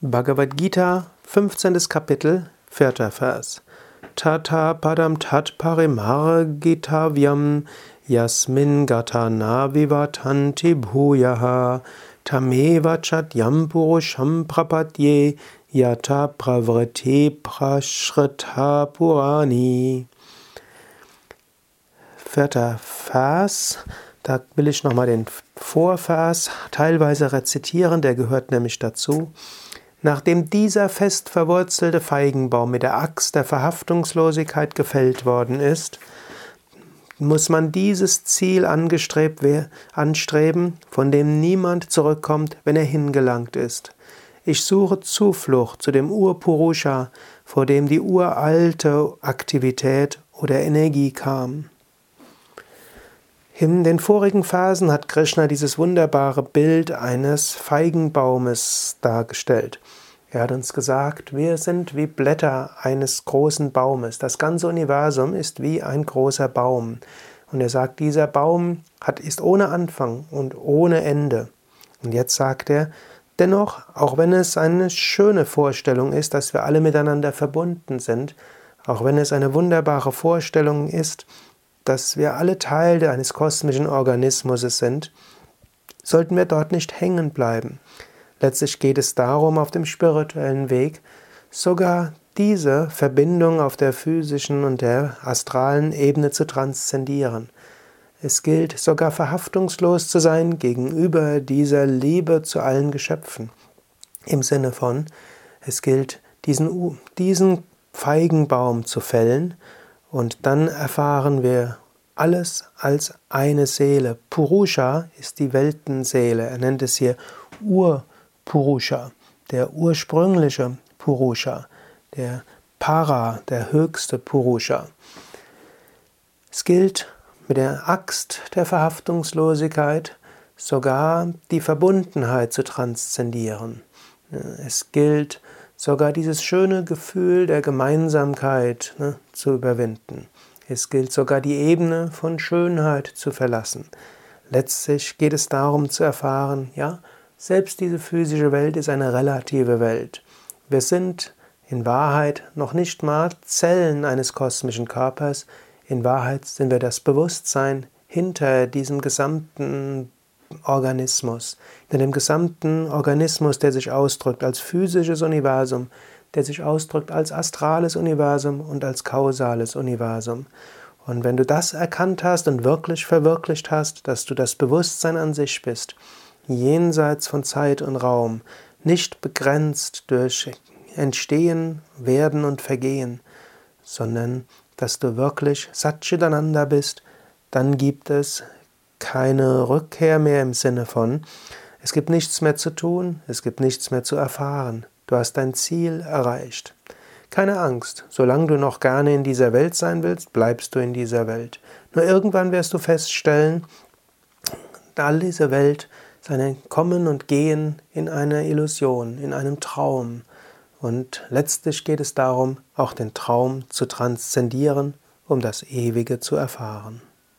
Bhagavad Gita, 15. Kapitel, 4. Vers. Tata padam tat parimargitavyam yasmin gata navivatanti bhuyaha tameva chatyam purusham prapadye yata pravriti prashrita purani. Vierter Vers. Da will ich nochmal den Vorvers teilweise rezitieren, der gehört nämlich dazu. Nachdem dieser fest verwurzelte Feigenbaum mit der Axt der Verhaftungslosigkeit gefällt worden ist, muss man dieses Ziel angestrebt anstreben, von dem niemand zurückkommt, wenn er hingelangt ist. Ich suche Zuflucht zu dem Urpurusha, vor dem die uralte Aktivität oder Energie kam. In den vorigen Phasen hat Krishna dieses wunderbare Bild eines Feigenbaumes dargestellt. Er hat uns gesagt, wir sind wie Blätter eines großen Baumes. Das ganze Universum ist wie ein großer Baum. Und er sagt, dieser Baum hat, ist ohne Anfang und ohne Ende. Und jetzt sagt er, dennoch, auch wenn es eine schöne Vorstellung ist, dass wir alle miteinander verbunden sind, auch wenn es eine wunderbare Vorstellung ist, dass wir alle Teil eines kosmischen Organismus sind, sollten wir dort nicht hängen bleiben. Letztlich geht es darum, auf dem spirituellen Weg sogar diese Verbindung auf der physischen und der astralen Ebene zu transzendieren. Es gilt sogar verhaftungslos zu sein gegenüber dieser Liebe zu allen Geschöpfen. Im Sinne von, es gilt diesen, diesen Feigenbaum zu fällen und dann erfahren wir alles als eine Seele. Purusha ist die Weltenseele. Er nennt es hier Ur-Purusha, der ursprüngliche Purusha, der Para, der höchste Purusha. Es gilt mit der Axt der Verhaftungslosigkeit sogar die Verbundenheit zu transzendieren. Es gilt sogar dieses schöne Gefühl der Gemeinsamkeit ne, zu überwinden. Es gilt sogar die Ebene von Schönheit zu verlassen. Letztlich geht es darum zu erfahren, ja, selbst diese physische Welt ist eine relative Welt. Wir sind in Wahrheit noch nicht mal Zellen eines kosmischen Körpers, in Wahrheit sind wir das Bewusstsein hinter diesem gesamten Organismus, in dem gesamten Organismus, der sich ausdrückt als physisches Universum, der sich ausdrückt als astrales Universum und als kausales Universum. Und wenn du das erkannt hast und wirklich verwirklicht hast, dass du das Bewusstsein an sich bist, jenseits von Zeit und Raum, nicht begrenzt durch Entstehen, Werden und Vergehen, sondern dass du wirklich Satchitananda bist, dann gibt es keine Rückkehr mehr im Sinne von, es gibt nichts mehr zu tun, es gibt nichts mehr zu erfahren, du hast dein Ziel erreicht. Keine Angst, solange du noch gerne in dieser Welt sein willst, bleibst du in dieser Welt. Nur irgendwann wirst du feststellen, all diese Welt ist ein Kommen und Gehen in einer Illusion, in einem Traum. Und letztlich geht es darum, auch den Traum zu transzendieren, um das Ewige zu erfahren.